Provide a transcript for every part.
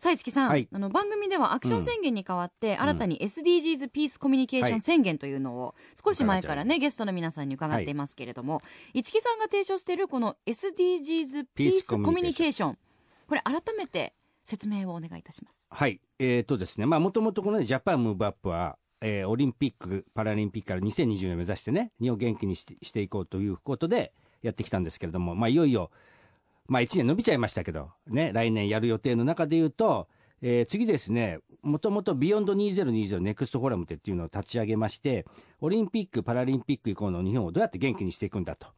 さあ市木さん、はい。あの番組ではアクション宣言に代わって、新たに SDGs ピースコミュニケーション宣言というのを少し前からね、ゲストの皆さんに伺っていますけれども、市木さんが提唱しているこの SDGs ピースコミュニケーションこれ改めて説明をお願いいたします。はい。えーとですねまあもともとこの、ね、ジャパンムーブアップはえーオリンピック・パラリンピックから2020年を目指してね日本を元気にしてしていこうということでやってきたんですけれども、まあ、いよいよ、まあ、1年伸びちゃいましたけど、ね、来年やる予定の中でいうと、えー次ですねもともと Beyond 2020 Next Forum っていうのを立ち上げましてオリンピック・パラリンピック以降の日本をどうやって元気にしていくんだと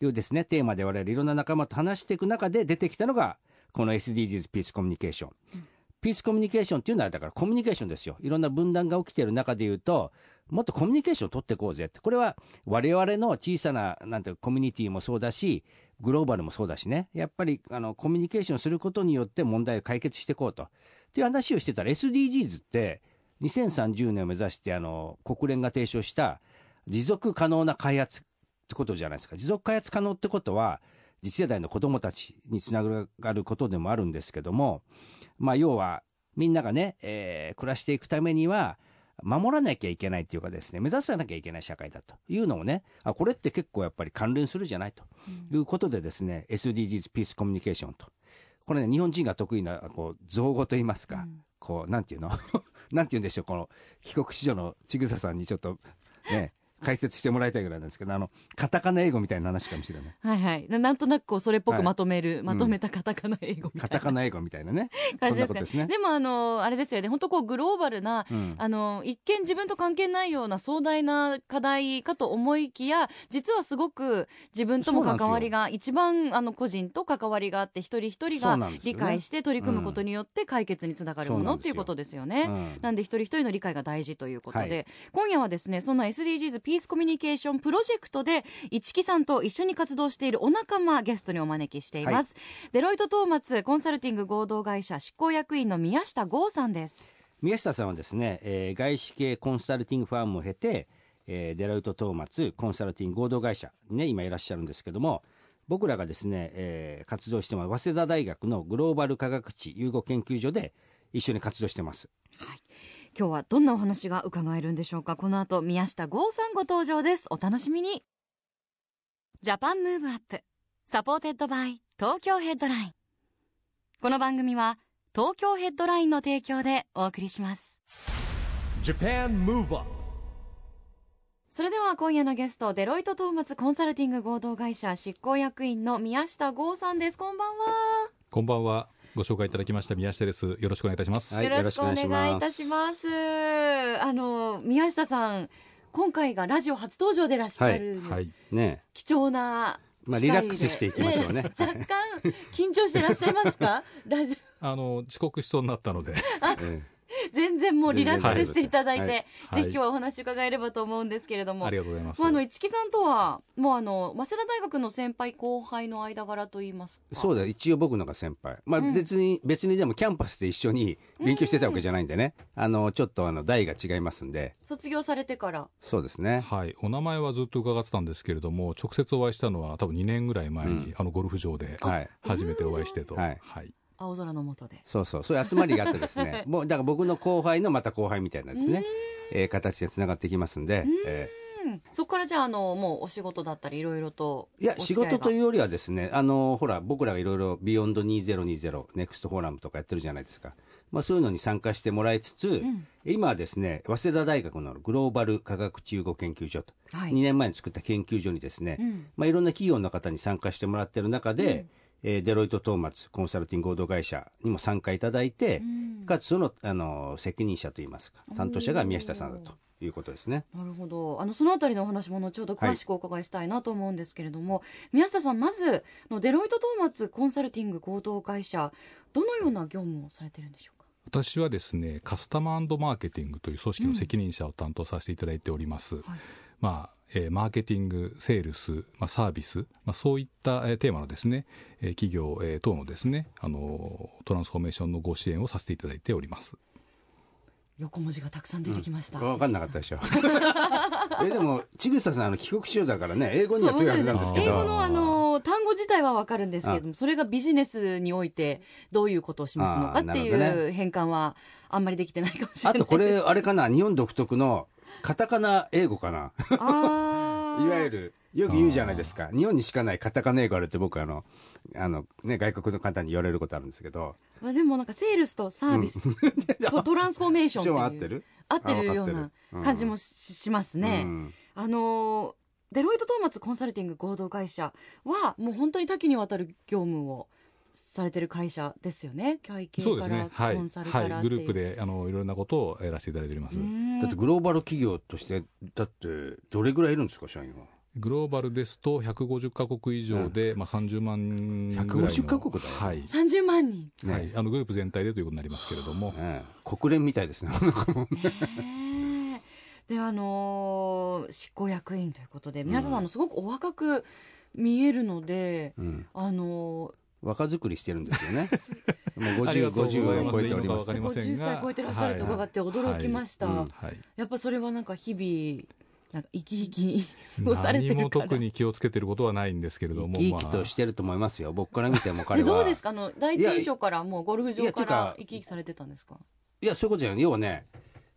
いうですねテーマで我々いろんな仲間と話していく中で出てきたのがこの SDGs ピースコミュニケーション。ピースコミュニケーションっていうのはだからコミュニケーションですよ。いろんな分断が起きている中で言うと、もっとコミュニケーションを取っていこうぜって。これは我々の小さな、なんていうコミュニティもそうだし、グローバルもそうだしね。やっぱり、あの、コミュニケーションすることによって問題を解決していこうと。っていう話をしてたら SDGs って2030年を目指して、あの、国連が提唱した持続可能な開発ってことじゃないですか。持続開発可能ってことは、次世代の子どもたちにつながることでもあるんですけども、まあ、要はみんながね、えー暮らしていくためには守らなきゃいけないっていうかですね目指さなきゃいけない社会だというのをねあこれって結構やっぱり関連するじゃないと。いうことでですね、SDGs ピースコミュニケーションと。これね日本人が得意なこう造語といいますか、こうなんていうの？なんて言うんでしょうこの帰国子女のちぐささんにちょっとね解説してもらいたいぐらいなんですけどあのカタカナ英語みたいな話かもしれない。はいはい。ななんとなくこうそれっぽはい。くまとめる、まとめたカタカナ英語みたいな。カタカナ英語みたいなね。感じですね。そんなことですね。でもあのあれですよね。本当こうグローバルな、うん。あの一見自分と関係ないような壮大な課題かと思いきや実はすごく自分とも関わりが一番あの個人と関わりがあって一人一人が理解して取り組むことによって解決につながるものっていうことですよね。うんなんで一人一人の理解が大事ということで、はい。今夜はですねそんな SDGs ピースコミュニケーションプロジェクトで市木さんと一緒に活動しているお仲間ゲストにお招きしています、デロイトトーマツコンサルティング合同会社執行役員の宮下剛さんです。宮下さんはですね、えー外資系コンサルティングファームを経て、えーデロイト・トーマツコンサルティング合同会社にね今いらっしゃるんですけども僕らがですね、えー活動してます早稲田大学のグローバル科学地融合研究所で一緒に活動してます今日はどんなお話が伺えるんでしょうか？この後宮下剛さんご登場です。お楽しみに。ジャパンムーブアップ。サポーテッドバイ東京ヘッドライン。この番組は東京ヘッドラインの提供でお送りします。Japan Move Up それでは今夜のゲストデロイトトーマツコンサルティング合同会社執行役員の宮下剛さんです。こんばんは。こんばんは。ご紹介いただきました宮下です。よろしくお願いいたします。はいよろしくお願いいたよします。あの宮下さん、今回がラジオ初登場でいらっしゃる、はい。ね貴重なまあリラックスしていきましょうね若干緊張していらっしゃいますか？ラジあの遅刻しそうになったので、全然もうリラックスしていただいて、はい。はい。ぜひ今日はお話伺えればと思うんですけれども。ありがとうございます。もうあの市木さんとはもうあの早稲田大学の先輩後輩の間柄と言いますそうだ一応僕のが先輩。まあうん。別に、別にでもキャンパスで一緒に勉強してたわけじゃないんでね、あのちょっとあの代が違いますんで。卒業されてから。そうですね。はい、お名前はずっと伺ってたんですけれども、直接お会いしたのは多分2年ぐらい前に、うん。あのゴルフ場ではい。初めてお会いしてと。はい。はい。青空の下で。そうそう。そういう集まりがあってですね。もうだから僕の後輩のまた後輩みたいなですね、えー形でつながってきますんで、えうん。そこからじゃああのもうお仕事だったりいろいろとーいや仕事といううよりはですねあのほら僕らがいろいろ「Beyond 2020 Next Forum」とかやってるじゃないですか、まあ、そういうのに参加してもらいつつ、ん。今はですね早稲田大学のグローバル科学中国研究所と、はい。2年前に作った研究所にですね、うん。まあ、いろんな企業の方に参加してもらってる中で、えーデロイト・トーマツコンサルティング合同会社にも参加いただいて、ん。かつそのあの責任者といいますか担当者が宮下さんだということですね。なるほど。あのそのあたりのお話も後ほど詳しくお伺いしたいなと思うんですけれども、宮下さんまずのデロイトトーマツコンサルティング合同会社どのような業務をされてるんでしょうか？私はですねカスタマーマーケティングという組織の責任者を担当させていただいております、はいまあえーマーケティング、セールス、まあ、サービス、まあ、そういった、えーテーマのですね、えー企業、えー等のですね、あのートランスフォーメーションのご支援をさせていただいております。横文字がたくさん出てきました、分かんなかったでしょ。えでも千草さんあの帰国子女だからね英語には強いはずなんですけど。英語のあの単語自体はわかるんですけれどもそれがビジネスにおいてどういうことを示すのかっていう変換はあんまりできてないかもしれないあとこれあれかな日本独特のカタカナ英語かな？いわゆるよく言うじゃないですか。日本にしかないカタカナ英語あるって僕あのあの、ね、外国の方に言われることあるんですけど。まあ、でもなんかセールスとサービス、とトランスフォーメーションっていう合ってる？合ってるような感じもししますね。うん。あのーデロイト・トーマツコンサルティング合同会社はもう本当に多岐にわたる業務をされてる会社ですよね会計からそうですね。はい。コンサルからはい。っていう、グループで、あの、いろんなことをやらせていただいておりますう。んだってグローバル企業としてだってどれぐらいいるんですか社員は？グローバルですと、150カ国以上で、まあ、30万ぐらいの。150カ国だよはい。30万人、ねはい。あの、グループ全体でということになりますけれども。ええ国連みたいですね ねえであのー執行役員ということで皆さんあのすごくお若く見えるので、うんあの若作りしてるんですよね もうありが50、とうござい50ますを超えておりますいいのかわかりませんが50歳超えてらっしゃると伺って驚きました。やっぱそれはなんか日々なんか生き生き過ごされて何もるから特に気をつけてることはないんですけれども。生き生きまあとしてると思いますよ僕から見ても彼はでどうですかあの第一印象からもうゴルフい場から生き生きされてたんですかいや、そういうことじゃない。要はね、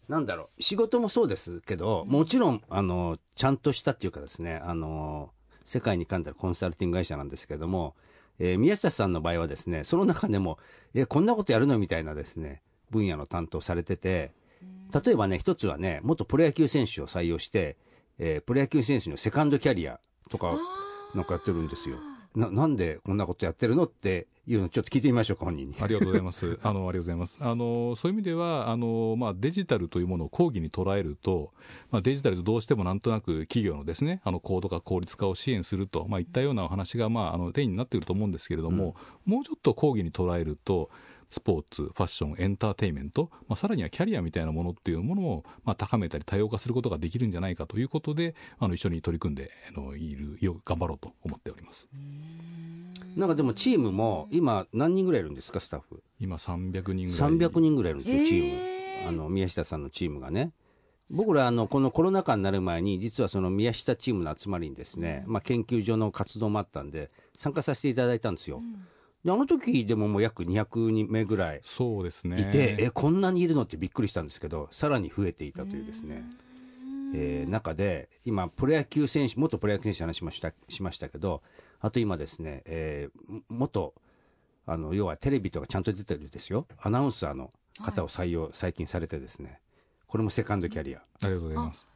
なんだろう、仕事もそうですけど、もちろん、あの、ちゃんとしたっていうかですね、あの、世界に関たるコンサルティング会社なんですけども、えー宮下さんの場合はですね、その中でも、え、こんなことやるのみたいなですね、分野の担当されてて、例えばね、一つはね、元プロ野球選手を採用して、えープロ野球選手のセカンドキャリアとか、なんかやってるんですよ。な、なんでこんなことやってるのっていうのをちょっと聞いてみましょうか、本人に。ありがとうございます。あの、ありがとうございます。あの、そういう意味では、あの、まあ、デジタルというものを講義に捉えると、まあ、デジタルとどうしてもなんとなく企業のですね、あの、高度化、効率化を支援すると、まあ、いったようなお話が、まあ、あの、定義になっていると思うんですけれども、もうちょっと講義に捉えると、スポーツ、ファッション、エンターテインメント、まあ、さらにはキャリアみたいなものっていうものを、まあ、高めたり多様化することができるんじゃないかということで、あの、一緒に取り組んで、あの、いる、よ頑張ろうと思っております。なんかでもチームも今何人ぐらいいるんですかスタッフ？今300人ぐらい。300人ぐらいいるんですよチー。へーム。あの宮下さんのチームがね。僕らあのこのコロナ禍になる前に実はその宮下チームの集まりにですね、まあ、研究所の活動もあったんで参加させていただいたんですよ、であの時でももう約200人目ぐらいそうですね。いて、えこんなにいるのってびっくりしたんですけどさらに増えていたというですね、えー中で今プロ野球選手元プロ野球選手の話しましたしましたけどあと今ですね、えーも元あの要はテレビとかちゃんと出てるですよ。アナウンサーの方を採用、最近されてですね。これもセカンドキャリア、ありがとうございます。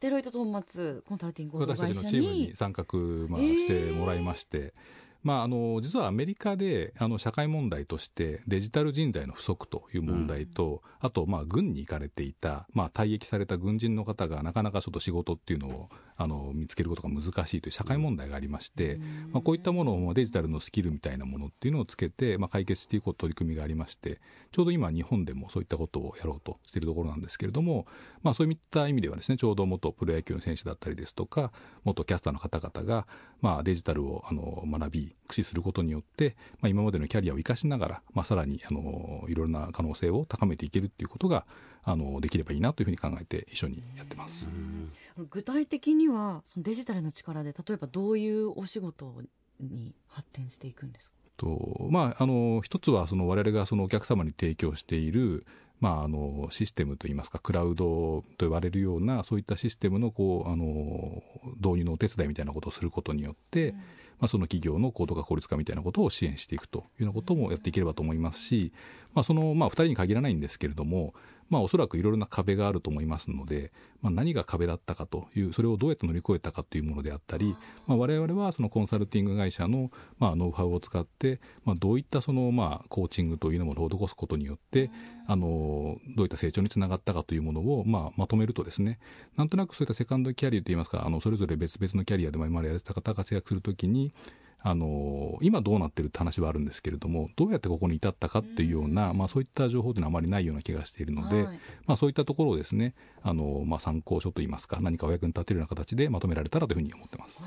デロイト・トーマツコンサルティング私た会社ちのチームにに参画、まあ、えーしてもらいまして、まあ、あの実はアメリカであの社会問題としてデジタル人材の不足という問題と、あと、まあ、軍に行かれていた、まあ、退役された軍人の方がなかなかちょっと仕事っていうのをあの見つけることが難しいという社会問題がありまして、まあ、こういったものをまあデジタルのスキルみたいなものっていうのをつけて、まあ、解決していこう取り組みがありましてちょうど今日本でもそういったことをやろうとしているところなんですけれども、まあ、そういった意味ではですねちょうど元プロ野球の選手だったりですとか元キャスターの方々が、まあ、デジタルをあの学び駆使することによって、まあ、今までのキャリアを生かしながら、まあ、さらにあのいろいろな可能性を高めていけるっていうことがあのできればいいなというふうに考えて一緒にやってます。具体的にはそのデジタルの力で例えばどういうお仕事に発展していくんですか？とまあ、あの一つはその我々がそのお客様に提供している、まあ、あのシステムといいますかクラウドと言われるようなそういったシステムのこうあの導入のお手伝いみたいなことをすることによって、まあ、その企業の高度化効率化みたいなことを支援していくというようなこともやっていければと思いますし、まあ、その、まあ、2人に限らないんですけれども、まあ、おそらくいろいろな壁があると思いますので、まあ、何が壁だったかというそれをどうやって乗り越えたかというものであったり、まあ、我々はそのコンサルティング会社の、まあ、ノウハウを使って、まあ、どういったその、まあ、コーチングというのも施すことによってあのどういった成長につながったかというものを、まあ、まとめるとですねなんとなくそういったセカンドキャリアといいますかあのそれぞれ別々のキャリアで今までやられてた方が活躍するときにあの今どうなってるって話はあるんですけれどもどうやってここに至ったかっていうような、まあ、そういった情報というのはあまりないような気がしているので、はい。まあ、そういったところをですねあの、まあ、参考書といいますか何かお役に立てるような形でまとめられたらというふうに思ってます。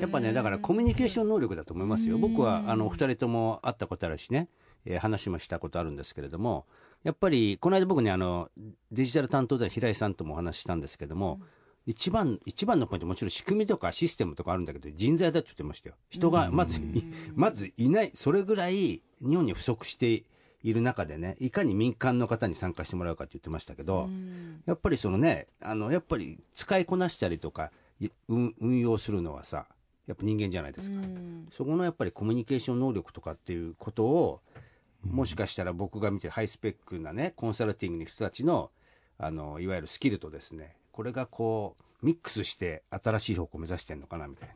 やっぱねだからコミュニケーション能力だと思いますよ。僕はあのお二人とも会ったことあるしね、えー話もしたことあるんですけれどもやっぱりこの間僕ねあのデジタル担当で平井さんともお話ししたんですけども、一番一番のポイントもちろん仕組みとかシステムとかあるんだけど人材だって言ってましたよ。人がまずいまずいないそれぐらい日本に不足している中でねいかに民間の方に参加してもらうかって言ってましたけど、やっぱりそのねあのやっぱり使いこなしたりとかい運運用するのはさやっぱ人間じゃないですか、そこのやっぱりコミュニケーション能力とかっていうことをもしかしたら僕が見てるハイスペックなねコンサルティングの人たちのあのいわゆるスキルとですねこれがこうミックスして新しい方向を目指してるのかなみたいな、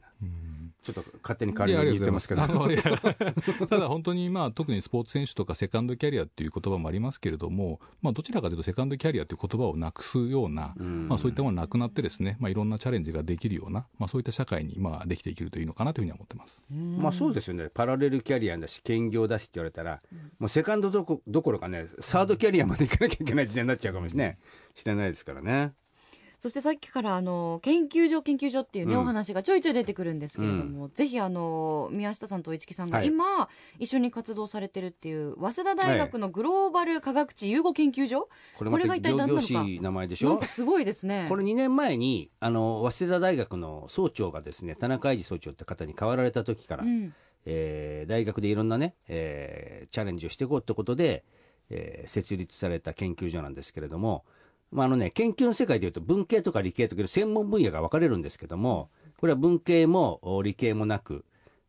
ちょっと勝手に代わりに言ってますけど。ただ本当に、まあ、特にスポーツ選手とかセカンドキャリアっていう言葉もありますけれども、まあ、どちらかというとセカンドキャリアという言葉をなくすような、ん。まあ、そういったものがなくなってですね、まあ、いろんなチャレンジができるような、まあ、そういった社会に、まあ、できていけるといいのかなというふうには思ってます。まあそうですよね。パラレルキャリアだし兼業だしって言われたら、もうセカンドどこどころかねサードキャリアまで行かなきゃいけない時代になっちゃうかもしれない、してないですからねそしてさっきからあの研究所研究所っていうね、うん。お話がちょいちょい出てくるんですけれども、ぜひあの宮下さんと市木さんがはい今、一緒に活動されてるっていう早稲田大学のグローバル科学地融合研究所、これこれが一体何なのか？名前でしょ？なんかすごいですね。これ2年前にあの早稲田大学の総長がですね田中英二総長って方に変わられた時から、うん。えー大学でいろんなね、えーチャレンジをしていこうってことで、えー設立された研究所なんですけれども、まああのね、研究の世界でいうと文系とか理系とか専門分野が分かれるんですけどもこれは文系もお理系もなく、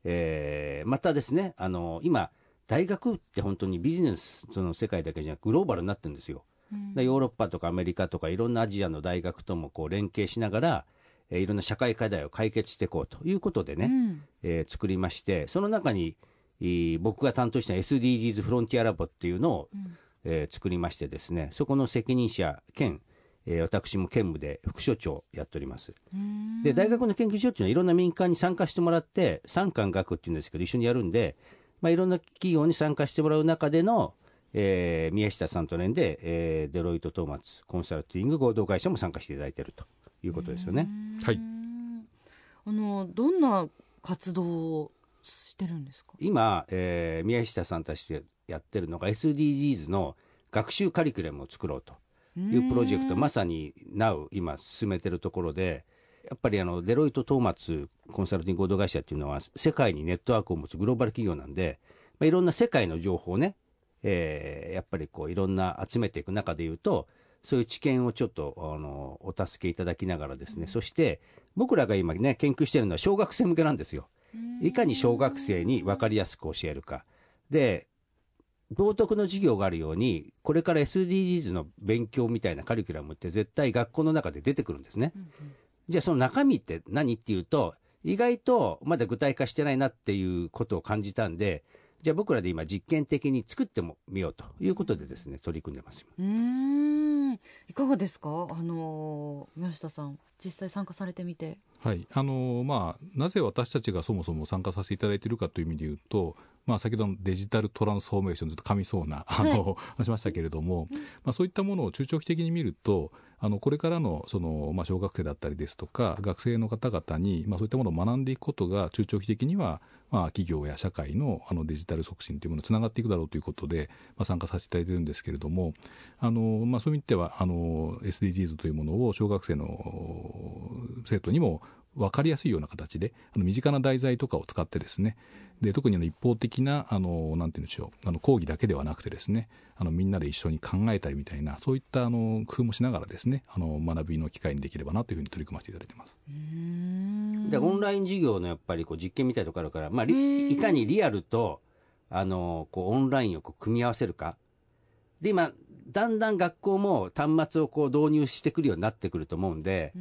えーまたですねあの今大学って本当にビジネスの世界だけじゃなくグローバルになってるんですよ。でヨーロッパとかアメリカとかいろんなアジアの大学ともこう連携しながら、えーいろんな社会課題を解決していこうということでね、うん。えー作りましてその中に僕が担当した SDGs フロンティアラボっていうのを、えー作りましてですねそこの責任者兼、えー私も兼務で副所長やっております。で大学の研究所っていうのはいろんな民間に参加してもらって産官学っていうんですけど一緒にやるんで、まあ、いろんな企業に参加してもらう中での、えー宮下さんと連で、えーデロイト・トーマツコンサルティング合同会社も参加していただいているということですよね。はい。あのどんな活動をしてるんですか？今、えー宮下さんたちでやってるのが SDGs の学習カリキュラムを作ろうというプロジェクトまさに Now 今進めてるところでやっぱりあのデロイト・トーマツコンサルティング合同会社っていうのは世界にネットワークを持つグローバル企業なんで、まあ、いろんな世界の情報をね、えーやっぱりこういろんな集めていく中でいうとそういう知見をちょっとあのお助けいただきながらですね、そして僕らが今ね研究しているのは小学生向けなんですよ。いかに小学生に分かりやすく教えるか。で道徳の授業があるようにこれから SDGs の勉強みたいなカリキュラムって絶対学校の中で出てくるんですね。じゃあその中身って何っていうと意外とまだ具体化してないなっていうことを感じたんでじゃあ僕らで今実験的に作ってもみようということでですね取り組んでます。うーんいかがですか？あの宮下さん実際参加されてみて。はい。あのまあ、なぜ私たちがそもそも参加させていただいているかという意味で言うと、まあ、先ほどのデジタルトランスフォーメーションずっと噛みそうなあの、話しましたけれども、まあ、そういったものを中長期的に見るとあのこれからのその、まあ、小学生だったりですとか学生の方々に、まあ、そういったものを学んでいくことが中長期的には、まあ、企業や社会のあのデジタル促進というものにつながっていくだろうということで、まあ、参加させていただいているんですけれどもあの、まあ、そういう意味ではあの SDGs というものを小学生の生徒にも分かりやすいような形であの身近な題材とかを使ってですね。で特にあの一方的なあのなんて言うんでしょうあの講義だけではなくてですねあのみんなで一緒に考えたりみたいなそういったあの工夫もしながらですねあの学びの機会にできればなというふうに取り組ませていただいています。でオンライン授業のやっぱりこう実験みたいなところあるから、まあ、いかにリアルとあのこうオンラインをこう組み合わせるか。で今だんだん学校も端末をこう導入してくるようになってくると思うんで、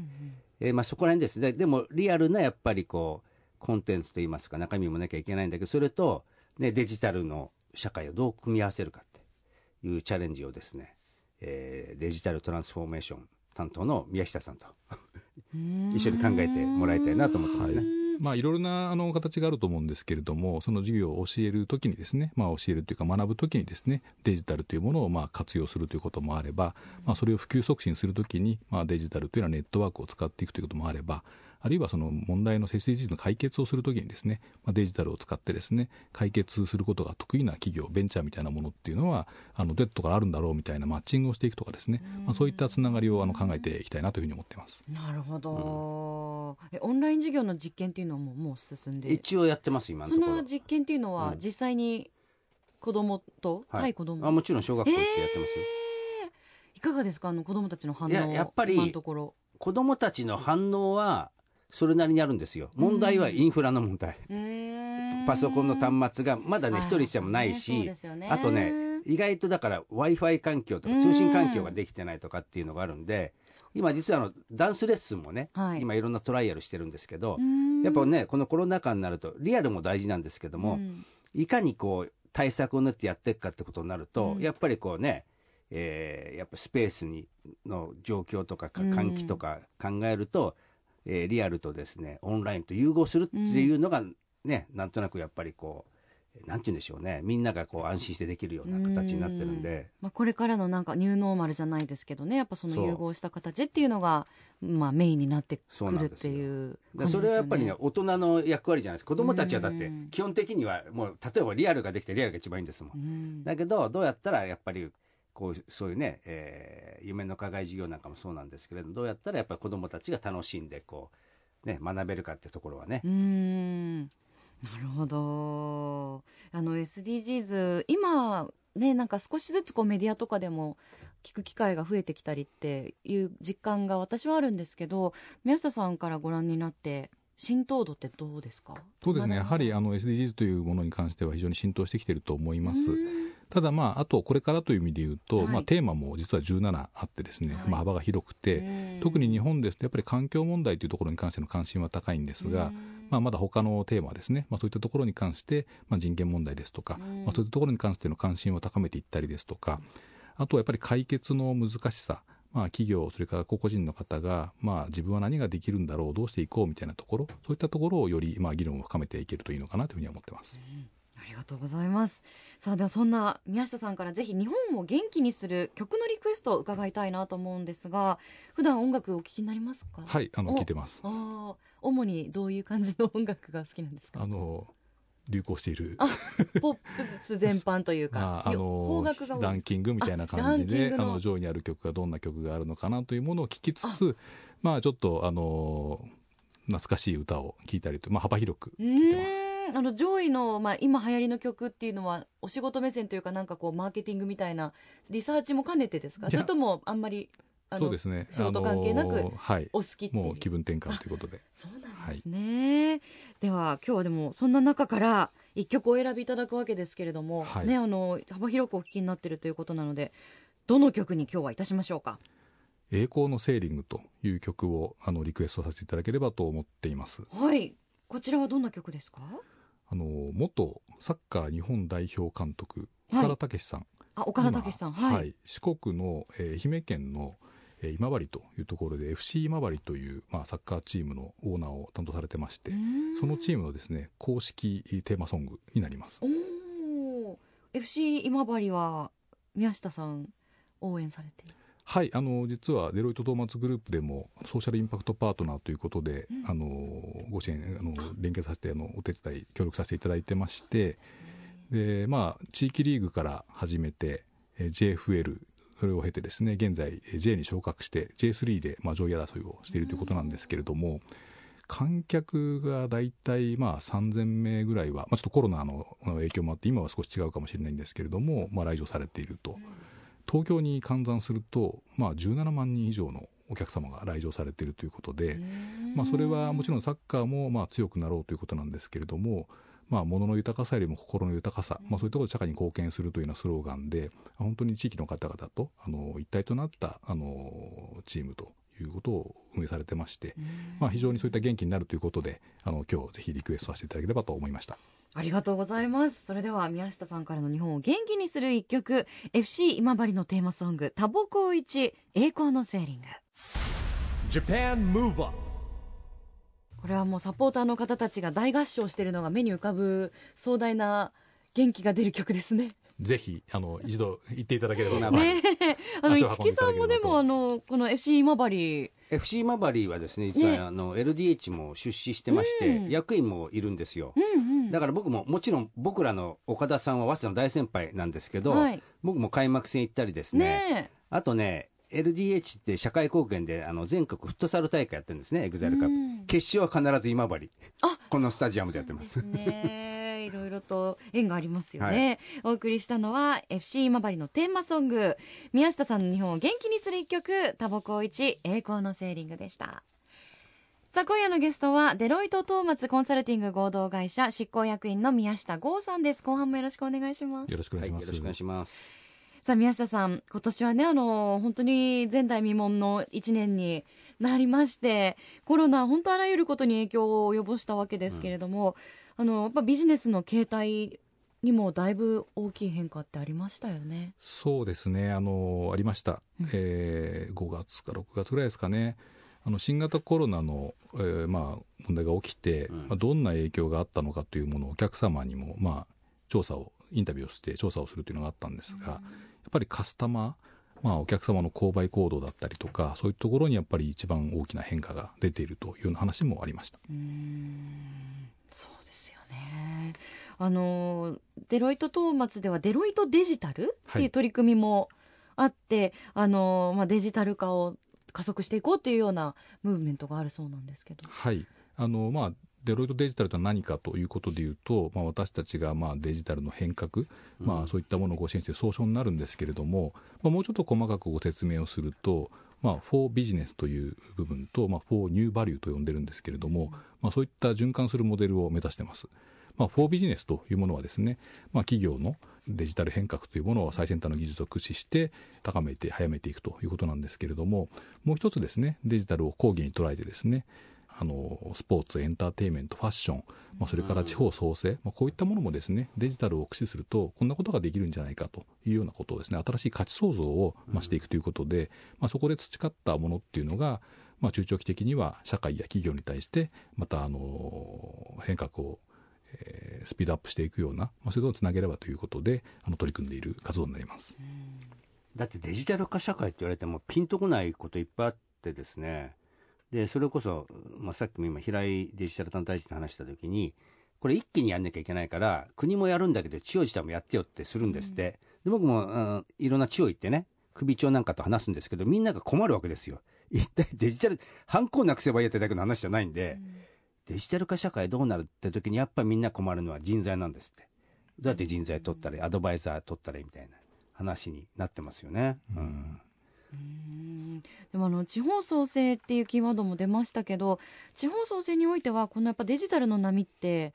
えーまあ、そこら辺です。ねでもリアルなやっぱりこうコンテンツといいますか中身もなきゃいけないんだけどそれと、ね、デジタルの社会をどう組み合わせるかっていうチャレンジをですね、えーデジタルトランスフォーメーション担当の宮下さんと 一緒に考えてもらいたいなと思ってますね。まあ、いろいろなあの形があると思うんですけれども、その授業を教えるときにですね、まあ、教えるというか学ぶときにですね、デジタルというものをまあ活用するということもあれば、まあ、それを普及促進するときに、まあ、デジタルというのはネットワークを使っていくということもあれば、あるいはその問題の SDGs の解決をするときにですね、まあ、デジタルを使ってですね、解決することが得意な企業、ベンチャーみたいなものっていうのは、あの、どうやってからあるんだろうみたいなマッチングをしていくとかですね、まあ、そういったつながりをあの考えていきたいなというふうに思っています。なるほど、えオンライン授業の実験っていうのはもうもう進んで？一応やってます今のところ。その実験っていうのはうん。実際に子供と、はい。対子供？あもちろん小学校行ってやってますよ、えーいかがですか？あの子供たちの反応いややっぱり今のところ。子供たちの反応はそれなりにあるんですよ。問題はインフラの問題、パソコンの端末がまだね一人じゃもないし、あとね意外とだから w i f i 環境とか通信環境ができてないとかっていうのがあるんで今実はあのダンスレッスンもね、はい。今いろんなトライアルしてるんですけどやっぱねこのコロナ禍になるとリアルも大事なんですけども、いかにこう対策を練ってやっていくかってことになると、うん。やっぱりこうね、えーやっぱスペースにの状況とか換気とか考えると、えーリアルとですねオンラインと融合するっていうのがね、なんとなくやっぱりこうなんて言うんでしょうね。みんながこう安心してできるような形になってるんで。まあ、これからのなんかニューノーマルじゃないですけどね。やっぱその融合した形っていうのがまあメインになってくるっていう感ね。それはやっぱりね大人の役割じゃないです。子供たちはだってうん。基本的にはもう例えばリアルができてリアルが一番いいんですもん。うん。だけどどうやったらやっぱりこうそういうね、えー夢の課外授業なんかもそうなんですけれどどうやったらやっぱり子どもたちが楽しんでこう、ね、学べるかっていうところはね。うー、ん。なるほど。あの SDGs 今ねなんか少しずつこうメディアとかでも聞く機会が増えてきたりっていう実感が私はあるんですけど宮下さんからご覧になって浸透度ってどうですか？そうですね、やはりあのの SDGs というものに関しては非常に浸透してきていると思います。ただ、まあ、あとこれからという意味で言うと、はい。まあ、テーマも実は17あってですね、はい。まあ、幅が広くて、特に日本ですとやっぱり環境問題というところに関しての関心は高いんですが、まあ、まだ他のテーマですね、まあ、そういったところに関して、まあ、人権問題ですとか、うん。まあ、そういったところに関しての関心を高めていったりですとか、あとはやっぱり解決の難しさ、まあ、企業、それから個々人の方が、まあ、自分は何ができるんだろう、どうしていこうみたいなところ、そういったところをより、まあ、議論を深めていけるといいのかなというふうには思ってます。ありがとうございます。さあではそんな宮下さんからぜひ日本を元気にする曲のリクエストを伺いたいなと思うんですが普段音楽お聴きになりますか？はい、あの、お聞いてます。あー主にどういう感じの音楽が好きなんですか？あの、流行している、ポップス全般というか、まあ、のランキングみたいな感じであグの。の上位にある曲がどんな曲があるのかなというものを聞きつつまあちょっとあの懐かしい歌を聴いたりと、まあ、幅広くう聴いてます。あの上位の、まあ、今流行りの曲っていうのはお仕事目線というかなんかこうマーケティングみたいなリサーチも兼ねてですか？それともあんまりそうですね。仕事関係なくい。お好きっていう。もう気分転換ということで。そうなんですね、では今日はでもそんな中から一曲お選びいただくわけですけれども、はい。ねあの幅広くお聞きになってるということなのでどの曲に今日はいたしましょうか「栄光のセーリング」という曲をあのリクエストさせていただければと思っています。はいこちらはどんな曲ですか？あの元サッカー日本代表監督はい。岡田武史さん、あ岡田武史さん。今はい、四国の、えー愛媛県の、えー今治というところで FC 今治という、まあ、サッカーチームのオーナーを担当されてまして、そのチームのですね公式テーマソングになります。おお FC 今治は宮下さん応援されている？はいあの実はデロイト・トーマツグループでもソーシャルインパクトパートナーということで、うんあのご支援あの連携させてあのお手伝い協力させていただいてましてで、まあ、地域リーグから始めてえー JFL それを経てですね現在えー J に昇格して J3 で、まあ、上位争いをしているということなんですけれども、観客が大体まあ3000名ぐらいは、まあ、ちょっとコロナの影響もあって今は少し違うかもしれないんですけれども、まあ、来場されていると。東京に換算すると、まあ、17万人以上のお客様が来場されているということで、まあ、それはもちろんサッカーもまあ強くなろうということなんですけれども、まあ、物の豊かさよりも心の豊かさ、まあ、そういうところで社会に貢献するというようなスローガンで本当に地域の方々とあの一体となったあのチームということを運営されてまして、まあ、非常にそういった元気になるということであの今日ぜひリクエストさせていただければと思いました。ありがとうございます。それでは宮下さんからの日本を元気にする一曲、FC 今治のテーマソング、タボコ一栄光のセーリング。Japan Move Up これはもうサポーターの方たちが大合唱しているのが目に浮かぶ壮大な元気が出る曲ですね。ぜひあの一度行っていただければ、ねねえ、あの足を運んで市木さんもでもあのこの FC 今治 FC 今治はですね実は、ねあの LDH も出資してまして、うん役員もいるんですよ、うんうん。だから僕ももちろん僕らの岡田さんは早稲田の大先輩なんですけど、はい。僕も開幕戦行ったりですね。ねあとね LDH って社会貢献であの全国フットサル大会やってるんですね EXILE CUP、うん。決勝は必ず今治。あこのスタジアムえでやってますろいろと縁がありますよね、お送りしたのは FC 今治のテーマソング。宮下さんの日本を元気にする一曲タバコ一栄光のセーリングでした。さあ今夜のゲストはデロイトトーマツコンサルティング合同会社執行役員の宮下剛さんです。後半もよろしくお願いします。よろしくお願いします。はいよろしくお願いします。さあ宮下さん今年はねあの本当に前代未聞の1年になりましてコロナ本当あらゆることに影響を及ぼしたわけですけれども、あのやっぱビジネスの形態にもだいぶ大きい変化ってありましたよね。そうですね、あのありました、うん。えー5月か6月ぐらいですかね、あの新型コロナの、えーまあ、問題が起きて、うん。まあ、どんな影響があったのかというものをお客様にも、まあ、調査を、インタビューをして調査をするというのがあったんですが、やっぱりカスタマー、まあ、お客様の購買行動だったりとか、そういうところにやっぱり一番大きな変化が出ているというような話もありました。うーんそうですよね。あのデロイトトーマツではデロイトデジタルっていう取り組みもあって、あのまあデジタル化を加速していこうっていうようなムーブメントがあるそうなんですけど。はいあのまあデロイトデジタルとは何かということでいうと、まあ、私たちがまあデジタルの変革、まあ、そういったものをご支援して総称になるんですけれども、まあ、もうちょっと細かくご説明をすると、まあ、フォービジネスという部分と、まあ、フォーニューバリューと呼んでるんですけれども、まあ、そういった循環するモデルを目指してます。まあ、フォービジネスというものはですね、まあ、企業のデジタル変革というものを最先端の技術を駆使して高めて早めていくということなんですけれどももう一つですねデジタルを講義に捉えてですねあのスポーツエンターテインメントファッション、まあ、それから地方創生、まあ、こういったものもですねデジタルを駆使するとこんなことができるんじゃないかというようなことをですね新しい価値創造をましていくということで、まあ、そこで培ったものっていうのが、まあ、中長期的には社会や企業に対してまたあの変革をえスピードアップしていくような、まあ、そういうことをつなげればということであの取り組んでいる活動になります。だってデジタル化社会って言われてもピンとこないこといっぱいあってですねでそれこそ、まあ、さっきも今平井デジタル担当大臣と話した時にこれ一気にやんなきゃいけないから国もやるんだけど地方自治体もやってよってするんですって、で僕も、うんいろんな地方行ってね首長なんかと話すんですけどみんなが困るわけですよ。一体デジタル犯行なくせばいいやってだけの話じゃないんで、デジタル化社会どうなるって時にやっぱりみんな困るのは人材なんですって。どうやって人材取ったらいいアドバイザー取ったらいいみたいな話になってますよね。うん。うんでもあの地方創生っていうキーワードも出ましたけど地方創生においてはこのやっぱデジタルの波って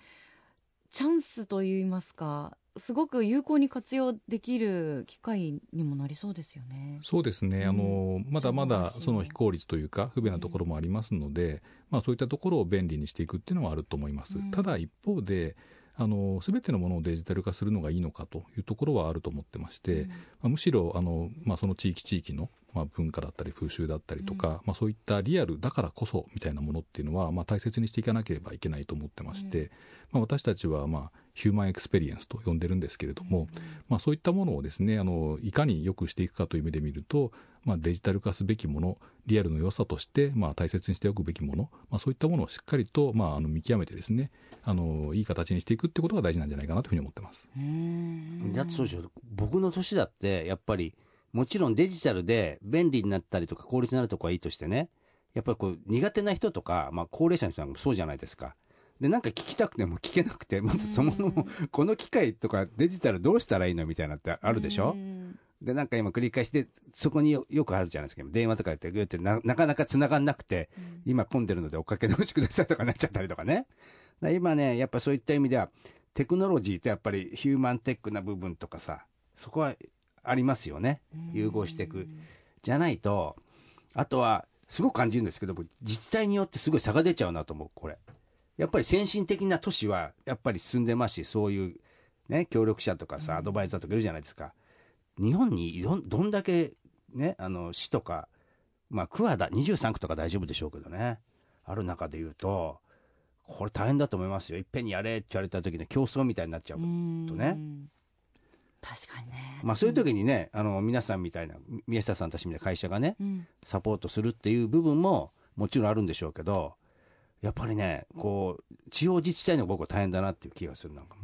チャンスといいますかすごく有効に活用できる機会にもなりそうですよね。そうですね、うん。あのまだまだその非効率というか不便なところもありますので、まあ、そういったところを便利にしていくっていうのはあると思います、うん。ただ一方であの全てのものをデジタル化するのがいいのかというところはあると思ってまして、うん。まあ、むしろあの、まあ、その地域地域の、まあ、文化だったり風習だったりとか、まあ、そういったリアルだからこそみたいなものっていうのは、まあ、大切にしていかなければいけないと思ってまして、まあ、私たちは、まあ、 Human Experience と呼んでるんですけれども、まあ、そういったものをですねあのいかによくしていくかという意味で見ると、まあ、デジタル化すべきものリアルの良さとして、まあ、大切にしておくべきもの、まあ、そういったものをしっかりと、まあ、あの見極めてですねあのいい形にしていくってことが大事なんじゃないかなというふうに思ってます。うんだってそうでしょ。僕の年だってやっぱりもちろんデジタルで便利になったりとか効率になるとこはいいとしてねやっぱりこう苦手な人とか、まあ、高齢者の人なんかもそうじゃないですか。でなんか聞きたくても聞けなくてまずそもそもこの機械とかデジタルどうしたらいいのみたいなのってあるでしょ？うんでなんか今繰り返してそこによよくあるじゃないですか電話とかやってグーってななかなか繋がんなくて今混んでるのでおかけ直しくださいとかなっちゃったりとかね。だから今ね、やっぱそういった意味では、テクノロジーとやっぱりヒューマンテックな部分とかさ、そこはありますよね。融合していく。じゃないと、あとは、すごく感じるんですけど、僕自治体によってすごい差が出ちゃうなと思う、これ。やっぱり先進的な都市は、やっぱり進んでますし、そういう、ね、協力者とかさ、アドバイザーとかいるじゃないですか。日本にどんどんだけ、ね、あの、市とか、まあ、区はだ23区とか大丈夫でしょうけどね、ある中で言うと、これ大変だと思いますよ。いっぺんにやれって言われた時の競争みたいになっちゃうとね。うん。確かにね。まあ、そういう時にね、あの皆さんみたいな宮下さんたちみたいな会社がねうん。サポートするっていう部分ももちろんあるんでしょうけどやっぱりねこう地方自治体の僕は大変だなっていう気がするなんか、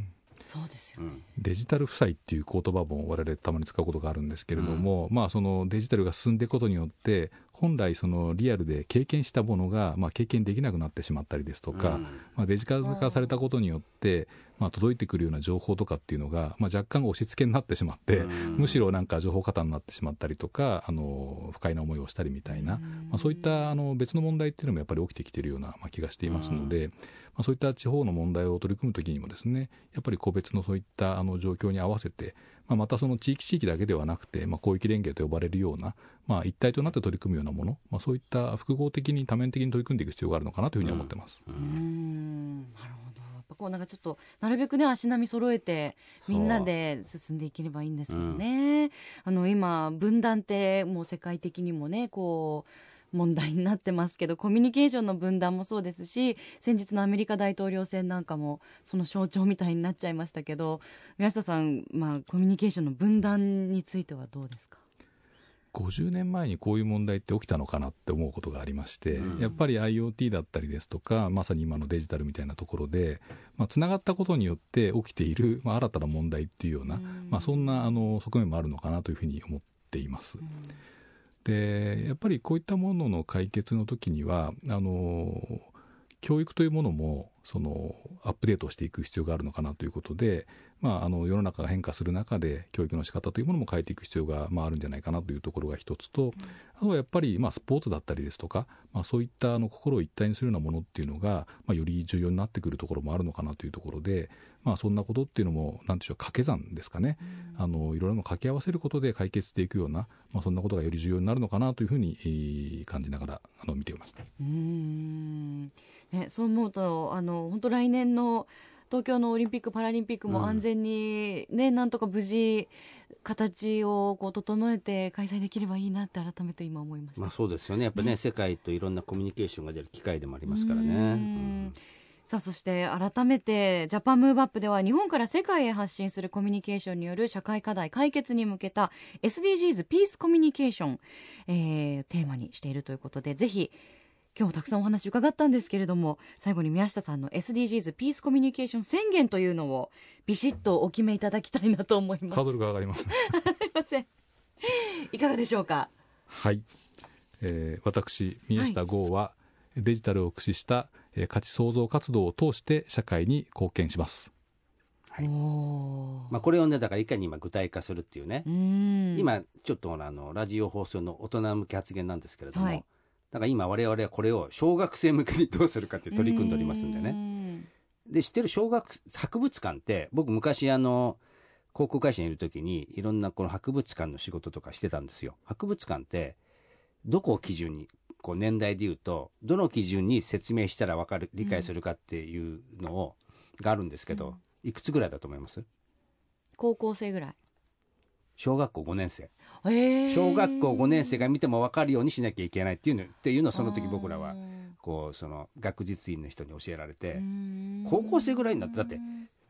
そうですようん。デジタル負債っていう言葉も我々たまに使うことがあるんですけれども、まあ、そのデジタルが進んでいくことによって本来そのリアルで経験したものがまあ経験できなくなってしまったりですとか、うん。まあ、デジタル化されたことによって、まあ、届いてくるような情報とかっていうのが、まあ、若干押し付けになってしまって、うん。むしろなんか情報過多になってしまったりとかあの不快な思いをしたりみたいな、まあ、そういったあの別の問題っていうのもやっぱり起きてきているようなまあ気がしていますので、まあ、そういった地方の問題を取り組むときにもですねやっぱり個別のそういったあの状況に合わせて、まあ、またその地域地域だけではなくて、まあ、広域連携と呼ばれるような、まあ、一体となって取り組むようなもの、まあ、そういった複合的に多面的に取り組んでいく必要があるのかなというふうに思ってます。うーん。なるほど。こうなんかちょっとなるべくね足並み揃えてみんなで進んでいければいいんですけどね、あの今分断ってもう世界的にもねこう問題になってますけどコミュニケーションの分断もそうですし先日のアメリカ大統領選なんかもその象徴みたいになっちゃいましたけど宮下さん、まあ、コミュニケーションの分断についてはどうですか？50年前にこういう問題って起きたのかなって思うことがありまして、うん。やっぱり IoT だったりですとかまさに今のデジタルみたいなところでまあ、つながったことによって起きている、まあ、新たな問題っていうような、うん。まあ、そんなあの側面もあるのかなというふうに思っています。でやっぱりこういったものの解決の時にはあの教育というものもそのアップデートしていく必要があるのかなということで、まあ、あの世の中が変化する中で教育の仕方というものも変えていく必要が、まあ、あるんじゃないかなというところが一つと、あとはやっぱり、まあ、スポーツだったりですとか、まあ、そういったあの心を一体にするようなものっていうのが、まあ、より重要になってくるところもあるのかなというところで、まあ、そんなことっていうのもなんでしょう掛け算ですかね、あのいろいろなものを掛け合わせることで解決していくような、まあ、そんなことがより重要になるのかなというふうにえー感じながらあの見ていました。うーん。ね、そう思うとあの本当来年の東京のオリンピック・パラリンピックも安全に、ねなんとか無事形をこう整えて開催できればいいなって改めて今思いました。まあ、そうですよね。やっぱね世界といろんなコミュニケーションが出る機会でもありますからね。さあそして改めてジャパンムーブアップでは日本から世界へ発信するコミュニケーションによる社会課題解決に向けた SDGs ピースコミュニケーション、えーテーマにしているということでぜひ今日もたくさんお話伺ったんですけれども最後に宮下さんの SDGs ピースコミュニケーション宣言というのをビシッとお決めいただきたいなと思います。ハードルが上がりますね。すいません。いかがでしょうか？はい、えー私宮下剛はデジタルを駆使した、えー価値創造活動を通して社会に貢献します。はい。まあ、これをねだからいかに今具体化するっていうね。今ちょっとあのラジオ放送の大人向け発言なんですけれども、はい。だから今我々はこれを小学生向けにどうするかって取り組んでおりますんでね。ねで知ってる小学博物館って僕昔あの航空会社にいる時にいろんなこの博物館の仕事とかしてたんですよ。博物館ってどこを基準にこう年代で言うとどの基準に説明したら分かる理解するかっていうのを、があるんですけど、いくつぐらいだと思います？高校生ぐらい。小学校5年生。えー。小学校5年生が見ても分かるようにしなきゃいけないっていうのっていうのをその時僕らはこうその学術院の人に教えられて高校生ぐらいになってだって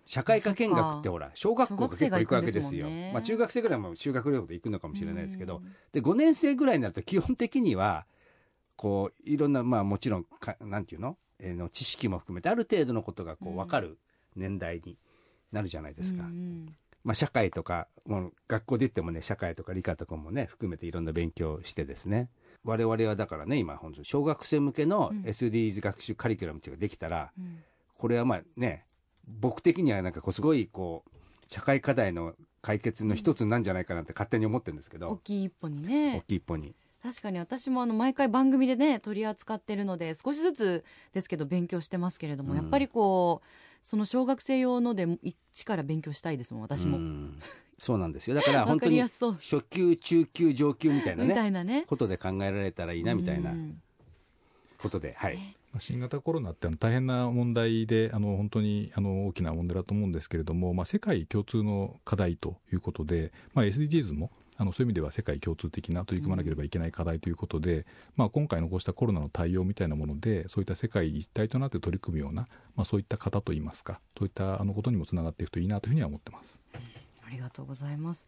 社会科見学ってほら小学校が結構行くわけですよ。ね。まあ、中学生ぐらいも修学旅行で行くのかもしれないですけどで5年生ぐらいになると基本的にはこういろんなまあもちろんかなんていうの,、えーの知識も含めてある程度のことがこう分かる年代になるじゃないですか。まあ、社会とかもう学校で言ってもね社会とか理科とかもね含めていろんな勉強をしてですね。我々はだからね今本当に小学生向けのうん。SDGs 学習カリキュラムっていうのができたら、これはまあね僕的にはなんかこうすごいこう社会課題の解決の一つなんじゃないかなって勝手に思ってるんですけど、大きい一歩に大ねきい一歩に。確かに私もあの毎回番組でね取り扱ってるので少しずつですけど勉強してますけれども、うん。やっぱりこうその小学生用ので一から勉強したいですもん私も、うん。そうなんですよ。だから 本当に初級中級上級みたいなみたねいなね。ことで考えられたらいいなみたいなうん。ことで、はい。まあ新型コロナって大変な問題であの本当にあの大きな問題だと思うんですけれども、まあ、世界共通の課題ということで、まあ、SDGs もあのそういう意味では世界共通的な取り組まなければいけない課題ということで、まあ、今回のこうしたコロナの対応みたいなものでそういった世界一体となって取り組むような、まあ、そういった方といいますかそういったあのことにもつながっていくといいなというふうには思ってます。ありがとうございます。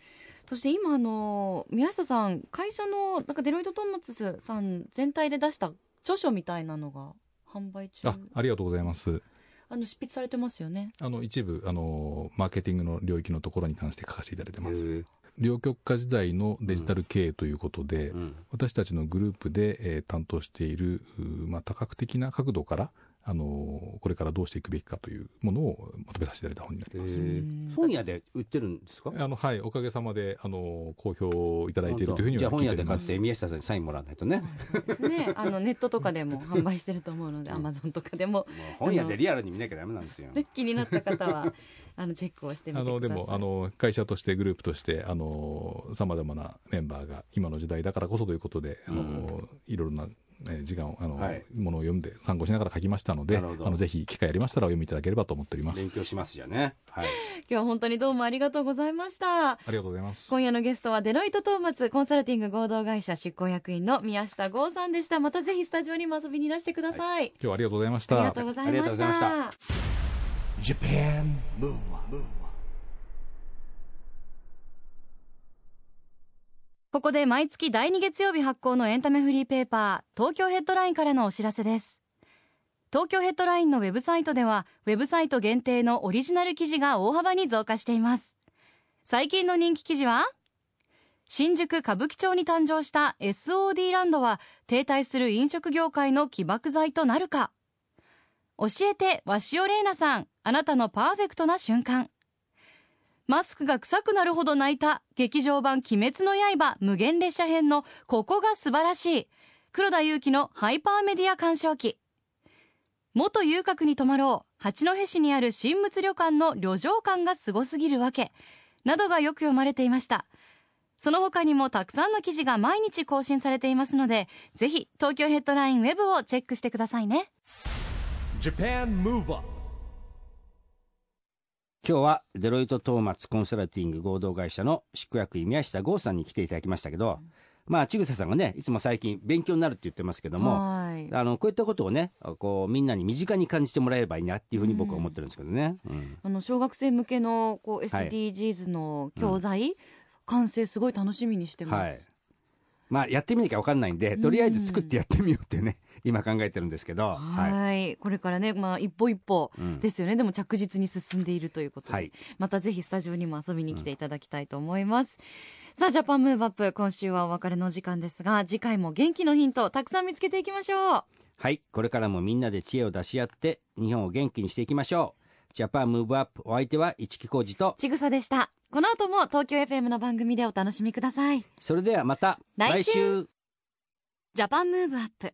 そして今あの宮下さん会社のなんかデロイトトーマツさん全体で出した著書みたいなのが販売中？あありがとうございます。あの執筆されてますよね。あの一部あのマーケティングの領域のところに関して書かせていただいてます。両極化時代のデジタル経営ということで、うん私たちのグループで、えー担当している、まあ、多角的な角度から、あのーこれからどうしていくべきかというものをまとめさせていただいた本になります。本屋で売ってるんですか？あのはい、おかげさまで、あの好評いただいているというふうにじゃあは本屋で買っ聞いております。て宮下さんにサインもらわないとね、ね。あのネットとかでも販売してると思うので、アマゾンとかでも本屋でリアルに見なきゃダメなんですよ。ね気になった方はあのチェックをしてみあてください。のでもあの会社としてグループとしてさまざまなメンバーが今の時代だからこそということで、あのいろいろな、えー時間をあの、はいものを読んで参考しながら書きましたのであのぜひ機会ありましたらお読みいただければと思っております勉強しますじゃね。はい。今日は本当にどうもありがとうございました。ありがとうございます今夜のゲストはデロイトトーマツコンサルティング合同会社執行役員の宮下剛さんでした。またぜひスタジオにも遊びにいらしてください。今日はありがとうございましありたがとうございありがとうごましざいましたた。Japan Move Up, ここで毎月第2月曜日発行のエンタメフリーペーパー東京ヘッドラインからのお知らせです。東京ヘッドラインのウェブサイトではウェブサイト限定のオリジナル記事が大幅に増加しています。最近の人気記事は新宿歌舞伎町に誕生した SOD ランドは停滞する飲食業界の起爆剤となるか。教えて鷲尾玲奈さんあなたのパーフェクトな瞬間。マスクが臭くなるほど泣いた劇場版鬼滅の刃無限列車編のここが素晴らしい。黒田祐樹のハイパーメディア鑑賞記。元遊郭に泊まろう。八戸市にある新物旅館の旅情感がすごすぎるわけ。などがよく読まれていました。その他にもたくさんの記事が毎日更新されていますのでぜひ東京ヘッドラインウェブをチェックしてくださいね。今日はデロイトトーマツコンサルティング合同会社の執行役員宮下剛さんに来ていただきましたけど、まあ千草さんがねいつも最近勉強になるって言ってますけどもはい。あのこういったことをねこうみんなに身近に感じてもらえればいいなっていうふうに僕は思ってるんですけどね、うん。あの小学生向けのこうはい。SDGs の教材、完成すごい楽しみにしてます、はい。まあやってみなきゃ分かんないんでとりあえず作ってやってみようっていうね今考えてるんですけどはい、これからね、まあ、一歩一歩うん。ですよね、でも着実に進んでいるということで、はい。またぜひスタジオにも遊びに来ていただきたいと思います、さあジャパンムーブアップ今週はお別れの時間ですが次回も元気のヒントたくさん見つけていきましょう。はい。これからもみんなで知恵を出し合って日本を元気にしていきましょう。 Japan Move Up お相手は市木浩司とちぐさでした。この後も東京 FM の番組でお楽しみください。それではまた来週。 Japan Move Up